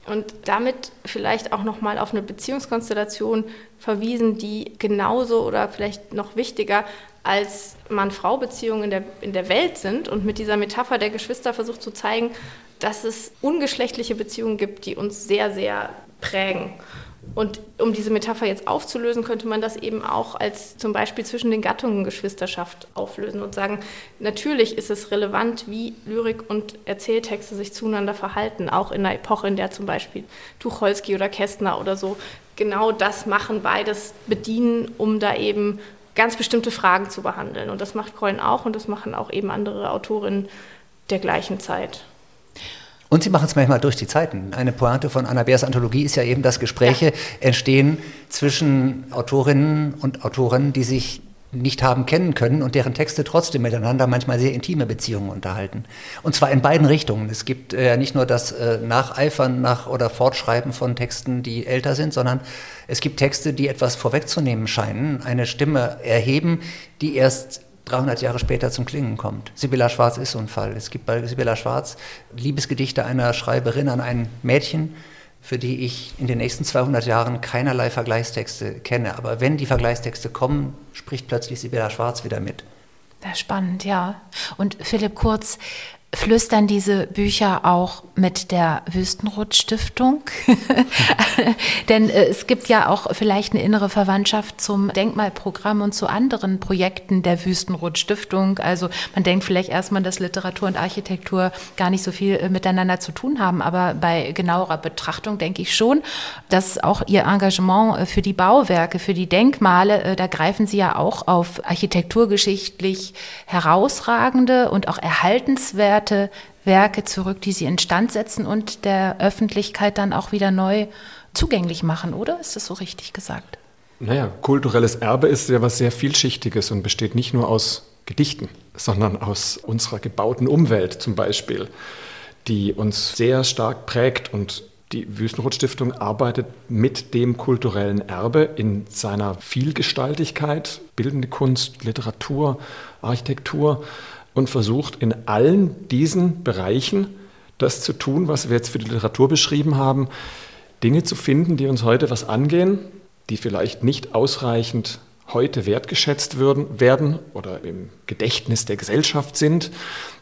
und damit vielleicht auch nochmal auf eine Beziehungskonstellation verwiesen, die genauso oder vielleicht noch wichtiger als Mann-Frau-Beziehungen in der, in der Welt sind und mit dieser Metapher der Geschwister versucht zu zeigen, dass es ungeschlechtliche Beziehungen gibt, die uns sehr, sehr prägen. Und um diese Metapher jetzt aufzulösen, könnte man das eben auch als zum Beispiel zwischen den Gattungen Geschwisterschaft auflösen und sagen, natürlich ist es relevant, wie Lyrik und Erzähltexte sich zueinander verhalten, auch in einer Epoche, in der zum Beispiel Tucholsky oder Kästner oder so genau das machen, beides bedienen, um da eben ganz bestimmte Fragen zu behandeln. Und das macht Coyne auch und das machen auch eben andere Autorinnen der gleichen Zeit. Und sie machen es manchmal durch die Zeiten. Eine Pointe von Anna Beers Anthologie ist ja eben, dass Gespräche ja. entstehen zwischen Autorinnen und Autoren, die sich nicht haben kennen können und deren Texte trotzdem miteinander manchmal sehr intime Beziehungen unterhalten. Und zwar in beiden Richtungen. Es gibt ja äh, nicht nur das äh, Nacheifern nach oder Fortschreiben von Texten, die älter sind, sondern es gibt Texte, die etwas vorwegzunehmen scheinen, eine Stimme erheben, die erst 300 Jahre später zum Klingen kommt. Sibylla Schwarz ist so ein Fall. Es gibt bei Sibylla Schwarz Liebesgedichte einer Schreiberin an ein Mädchen, für die ich in den nächsten 200 Jahren keinerlei Vergleichstexte kenne. Aber wenn die Vergleichstexte kommen, spricht plötzlich Sibylla Schwarz wieder mit. Spannend, ja. Und Philipp Kurz, flüstern diese Bücher auch mit der Wüstenrot Stiftung? Denn äh, es gibt ja auch vielleicht eine innere Verwandtschaft zum Denkmalprogramm und zu anderen Projekten der Wüstenrot Stiftung. Also man denkt vielleicht erstmal, dass Literatur und Architektur gar nicht so viel äh, miteinander zu tun haben. Aber bei genauerer Betrachtung denke ich schon, dass auch ihr Engagement äh, für die Bauwerke, für die Denkmale, da greifen sie ja auch auf architekturgeschichtlich herausragende und auch erhaltenswerte bewährte Werke zurück, die sie instand setzen und der Öffentlichkeit dann auch wieder neu zugänglich machen, oder? Ist das so richtig gesagt? Naja, kulturelles Erbe ist ja was sehr vielschichtiges und besteht nicht nur aus Gedichten, sondern aus unserer gebauten Umwelt zum Beispiel, die uns sehr stark prägt und die Wüstenrot-Stiftung arbeitet mit dem kulturellen Erbe in seiner Vielgestaltigkeit, bildende Kunst, Literatur, Architektur und versucht in allen diesen Bereichen das zu tun, was wir jetzt für die Literatur beschrieben haben, Dinge zu finden, die uns heute was angehen, die vielleicht nicht ausreichend heute wertgeschätzt würden, werden oder im Gedächtnis der Gesellschaft sind.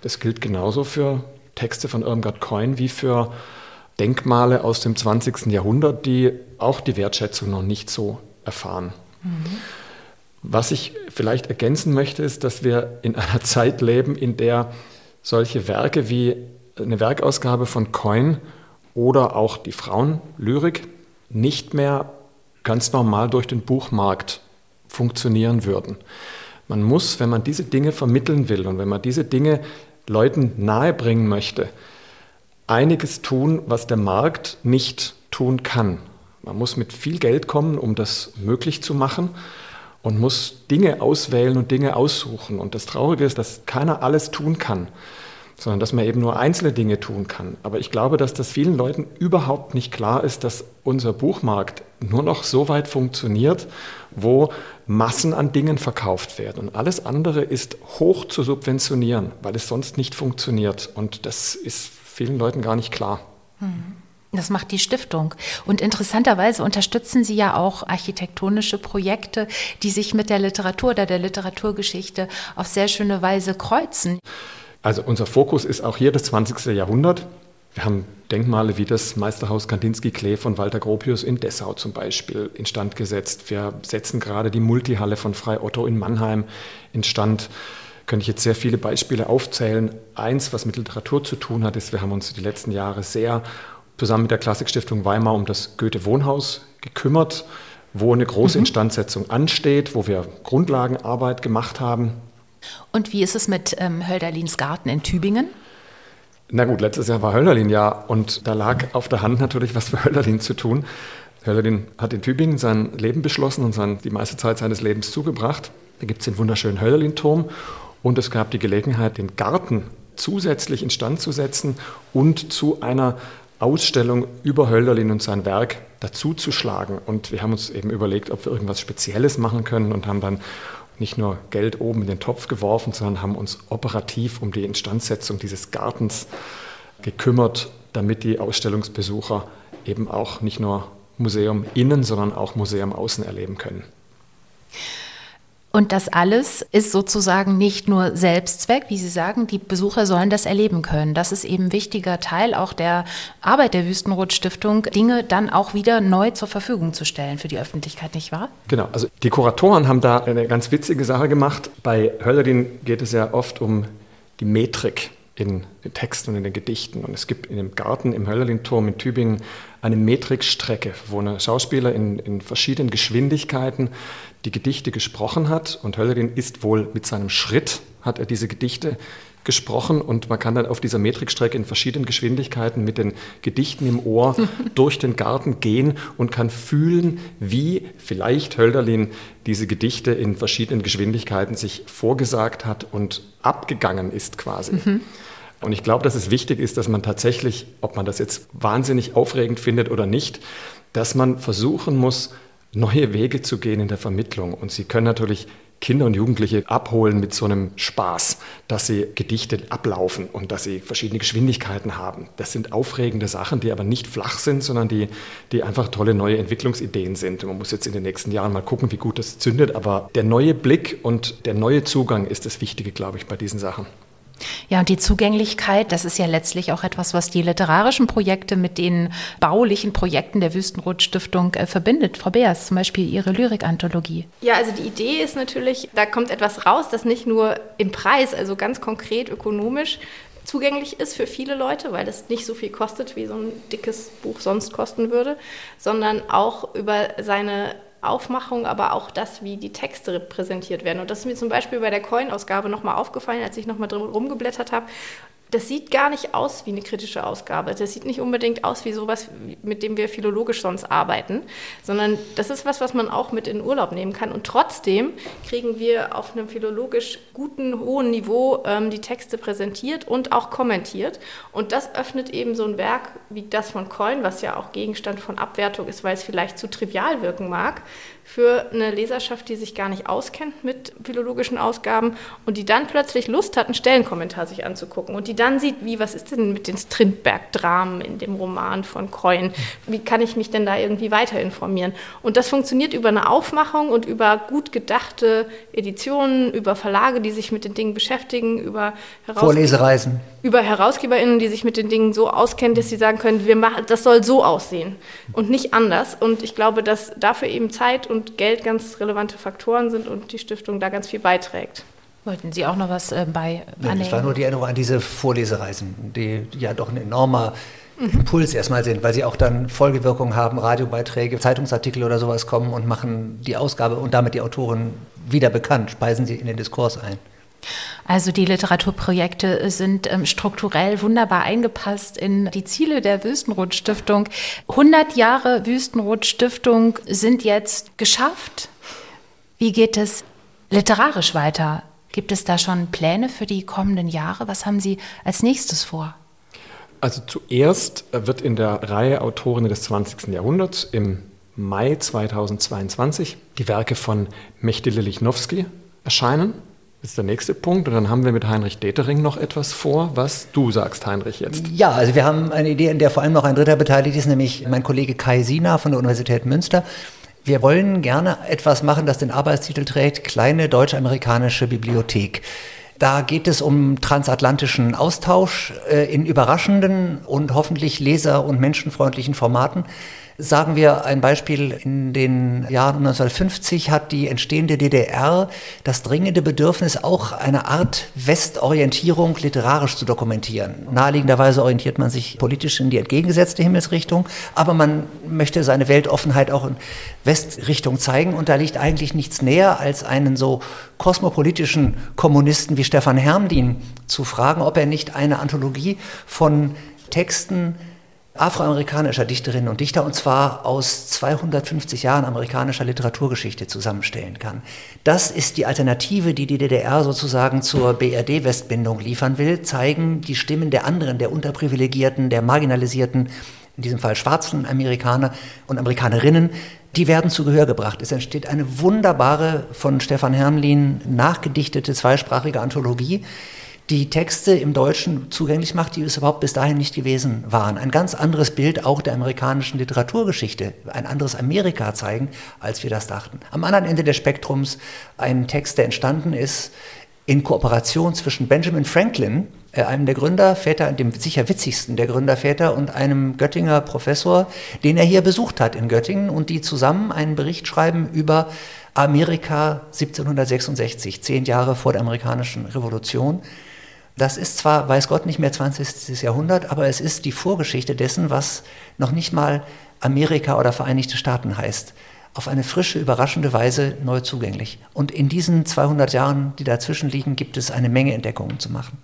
Das gilt genauso für Texte von Irmgard Coin wie für Denkmale aus dem 20. Jahrhundert, die auch die Wertschätzung noch nicht so erfahren. Mhm. Was ich vielleicht ergänzen möchte, ist, dass wir in einer Zeit leben, in der solche Werke wie eine Werkausgabe von Coin oder auch die Frauenlyrik nicht mehr ganz normal durch den Buchmarkt funktionieren würden. Man muss, wenn man diese Dinge vermitteln will und wenn man diese Dinge Leuten nahebringen möchte, einiges tun, was der Markt nicht tun kann. Man muss mit viel Geld kommen, um das möglich zu machen und muss Dinge auswählen und Dinge aussuchen. Und das Traurige ist, dass keiner alles tun kann, sondern dass man eben nur einzelne Dinge tun kann. Aber ich glaube, dass das vielen Leuten überhaupt nicht klar ist, dass unser Buchmarkt nur noch so weit funktioniert, wo Massen an Dingen verkauft werden. Und alles andere ist hoch zu subventionieren, weil es sonst nicht funktioniert. Und das ist vielen Leuten gar nicht klar. Mhm. Das macht die Stiftung. Und interessanterweise unterstützen Sie ja auch architektonische Projekte, die sich mit der Literatur oder der Literaturgeschichte auf sehr schöne Weise kreuzen. Also unser Fokus ist auch hier das 20. Jahrhundert. Wir haben Denkmale wie das Meisterhaus Kandinsky-Klee von Walter Gropius in Dessau zum Beispiel instand gesetzt. Wir setzen gerade die Multihalle von Frei Otto in Mannheim instand. Könnte ich jetzt sehr viele Beispiele aufzählen. Eins, was mit Literatur zu tun hat, ist, wir haben uns die letzten Jahre sehr zusammen mit der Klassikstiftung Weimar um das Goethe-Wohnhaus gekümmert, wo eine große mhm. Instandsetzung ansteht, wo wir Grundlagenarbeit gemacht haben. Und wie ist es mit ähm, Hölderlins Garten in Tübingen? Na gut, letztes Jahr war Hölderlin ja und da lag auf der Hand natürlich was für Hölderlin zu tun. Hölderlin hat in Tübingen sein Leben beschlossen und sein, die meiste Zeit seines Lebens zugebracht. Da gibt es den wunderschönen Hölderlin-Turm und es gab die Gelegenheit, den Garten zusätzlich instand zu setzen und zu einer Ausstellung über Hölderlin und sein Werk dazuzuschlagen. Und wir haben uns eben überlegt, ob wir irgendwas Spezielles machen können und haben dann nicht nur Geld oben in den Topf geworfen, sondern haben uns operativ um die Instandsetzung dieses Gartens gekümmert, damit die Ausstellungsbesucher eben auch nicht nur Museum innen, sondern auch Museum außen erleben können. Und das alles ist sozusagen nicht nur Selbstzweck, wie Sie sagen, die Besucher sollen das erleben können. Das ist eben ein wichtiger Teil auch der Arbeit der Wüstenrot Stiftung, Dinge dann auch wieder neu zur Verfügung zu stellen für die Öffentlichkeit, nicht wahr? Genau, also die Kuratoren haben da eine ganz witzige Sache gemacht. Bei Höllerin geht es ja oft um die Metrik in den Texten und in den Gedichten. Und es gibt in dem Garten im Höllerlin-Turm in Tübingen eine Metrikstrecke, wo ein Schauspieler in, in verschiedenen Geschwindigkeiten die Gedichte gesprochen hat. Und Höllerin ist wohl mit seinem Schritt, hat er diese Gedichte gesprochen und man kann dann auf dieser Metrikstrecke in verschiedenen Geschwindigkeiten mit den Gedichten im Ohr durch den Garten gehen und kann fühlen, wie vielleicht Hölderlin diese Gedichte in verschiedenen Geschwindigkeiten sich vorgesagt hat und abgegangen ist quasi. Mhm. Und ich glaube, dass es wichtig ist, dass man tatsächlich, ob man das jetzt wahnsinnig aufregend findet oder nicht, dass man versuchen muss, neue Wege zu gehen in der Vermittlung. Und Sie können natürlich Kinder und Jugendliche abholen mit so einem Spaß, dass sie Gedichte ablaufen und dass sie verschiedene Geschwindigkeiten haben. Das sind aufregende Sachen, die aber nicht flach sind, sondern die, die einfach tolle neue Entwicklungsideen sind. Man muss jetzt in den nächsten Jahren mal gucken, wie gut das zündet, aber der neue Blick und der neue Zugang ist das Wichtige, glaube ich, bei diesen Sachen. Ja, und die Zugänglichkeit, das ist ja letztlich auch etwas, was die literarischen Projekte mit den baulichen Projekten der Wüstenrot-Stiftung äh, verbindet. Frau Beers, zum Beispiel Ihre Lyrikanthologie. Ja, also die Idee ist natürlich, da kommt etwas raus, das nicht nur im Preis, also ganz konkret ökonomisch, zugänglich ist für viele Leute, weil es nicht so viel kostet, wie so ein dickes Buch sonst kosten würde, sondern auch über seine Aufmachung, aber auch das, wie die Texte repräsentiert werden. Und das ist mir zum Beispiel bei der Coin-Ausgabe nochmal aufgefallen, als ich nochmal drin rumgeblättert habe das sieht gar nicht aus wie eine kritische Ausgabe. Das sieht nicht unbedingt aus wie sowas, mit dem wir philologisch sonst arbeiten, sondern das ist was, was man auch mit in Urlaub nehmen kann. Und trotzdem kriegen wir auf einem philologisch guten, hohen Niveau ähm, die Texte präsentiert und auch kommentiert. Und das öffnet eben so ein Werk wie das von Coin, was ja auch Gegenstand von Abwertung ist, weil es vielleicht zu trivial wirken mag, für eine Leserschaft, die sich gar nicht auskennt mit philologischen Ausgaben und die dann plötzlich Lust hat, einen Stellenkommentar sich anzugucken und die dann sieht, wie, was ist denn mit den Strindberg-Dramen in dem Roman von Kreuen? Wie kann ich mich denn da irgendwie weiter informieren? Und das funktioniert über eine Aufmachung und über gut gedachte Editionen, über Verlage, die sich mit den Dingen beschäftigen, über Vorlesereisen. Über HerausgeberInnen, die sich mit den Dingen so auskennen, dass sie sagen können, wir machen, das soll so aussehen und nicht anders. Und ich glaube, dass dafür eben Zeit und Geld ganz relevante Faktoren sind und die Stiftung da ganz viel beiträgt. Wollten Sie auch noch was äh, bei Nein, Das war nur die Erinnerung an diese Vorlesereisen, die ja doch ein enormer mhm. Impuls erstmal sind, weil sie auch dann Folgewirkungen haben, Radiobeiträge, Zeitungsartikel oder sowas kommen und machen die Ausgabe und damit die Autoren wieder bekannt, speisen sie in den Diskurs ein. Also die Literaturprojekte sind ähm, strukturell wunderbar eingepasst in die Ziele der Wüstenrot Stiftung. 100 Jahre Wüstenrot Stiftung sind jetzt geschafft. Wie geht es literarisch weiter? Gibt es da schon Pläne für die kommenden Jahre? Was haben Sie als nächstes vor? Also zuerst wird in der Reihe Autorinnen des 20. Jahrhunderts im Mai 2022 die Werke von Mechtile Lichnowsky erscheinen. Ist der nächste Punkt. Und dann haben wir mit Heinrich Detering noch etwas vor, was du sagst, Heinrich, jetzt. Ja, also wir haben eine Idee, in der vor allem noch ein Dritter beteiligt ist, nämlich mein Kollege Kai Sina von der Universität Münster. Wir wollen gerne etwas machen, das den Arbeitstitel trägt, Kleine deutsch-amerikanische Bibliothek. Da geht es um transatlantischen Austausch äh, in überraschenden und hoffentlich leser- und menschenfreundlichen Formaten Sagen wir ein Beispiel, in den Jahren 1950 hat die entstehende DDR das dringende Bedürfnis, auch eine Art Westorientierung literarisch zu dokumentieren. Naheliegenderweise orientiert man sich politisch in die entgegengesetzte Himmelsrichtung, aber man möchte seine Weltoffenheit auch in Westrichtung zeigen und da liegt eigentlich nichts näher, als einen so kosmopolitischen Kommunisten wie Stefan Hermdin zu fragen, ob er nicht eine Anthologie von Texten afroamerikanischer Dichterinnen und Dichter, und zwar aus 250 Jahren amerikanischer Literaturgeschichte zusammenstellen kann. Das ist die Alternative, die die DDR sozusagen zur BRD-Westbindung liefern will, zeigen die Stimmen der anderen, der Unterprivilegierten, der Marginalisierten, in diesem Fall schwarzen Amerikaner und Amerikanerinnen, die werden zu Gehör gebracht. Es entsteht eine wunderbare, von Stefan Hermlin nachgedichtete zweisprachige Anthologie, die Texte im Deutschen zugänglich macht, die es überhaupt bis dahin nicht gewesen waren. Ein ganz anderes Bild auch der amerikanischen Literaturgeschichte, ein anderes Amerika zeigen, als wir das dachten. Am anderen Ende des Spektrums ein Text, der entstanden ist in Kooperation zwischen Benjamin Franklin, äh, einem der Gründerväter, dem sicher witzigsten der Gründerväter und einem Göttinger Professor, den er hier besucht hat in Göttingen und die zusammen einen Bericht schreiben über Amerika 1766, zehn Jahre vor der amerikanischen Revolution. Das ist zwar, weiß Gott, nicht mehr 20. Jahrhundert, aber es ist die Vorgeschichte dessen, was noch nicht mal Amerika oder Vereinigte Staaten heißt. Auf eine frische, überraschende Weise neu zugänglich. Und in diesen 200 Jahren, die dazwischen liegen, gibt es eine Menge Entdeckungen zu machen.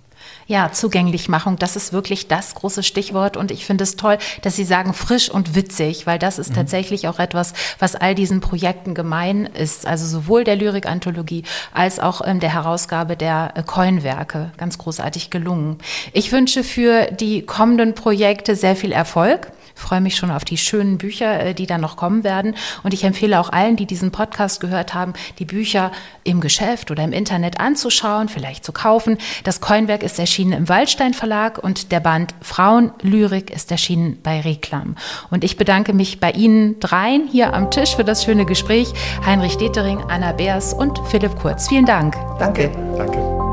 Ja, Zugänglichmachung, das ist wirklich das große Stichwort. Und ich finde es toll, dass Sie sagen frisch und witzig, weil das ist mhm. tatsächlich auch etwas, was all diesen Projekten gemein ist. Also sowohl der Lyrik-Anthologie als auch ähm, der Herausgabe der äh, Coinwerke. Ganz großartig gelungen. Ich wünsche für die kommenden Projekte sehr viel Erfolg freue mich schon auf die schönen Bücher, äh, die da noch kommen werden. Und ich empfehle auch allen, die diesen Podcast gehört haben, die Bücher im Geschäft oder im Internet anzuschauen, vielleicht zu kaufen. Das Coinwerk ist erschienen im Waldstein Verlag und der Band Frauenlyrik ist erschienen bei Reklam. Und ich bedanke mich bei Ihnen dreien hier am Tisch für das schöne Gespräch. Heinrich Detering, Anna Beers und Philipp Kurz. Vielen Dank. Danke. Danke.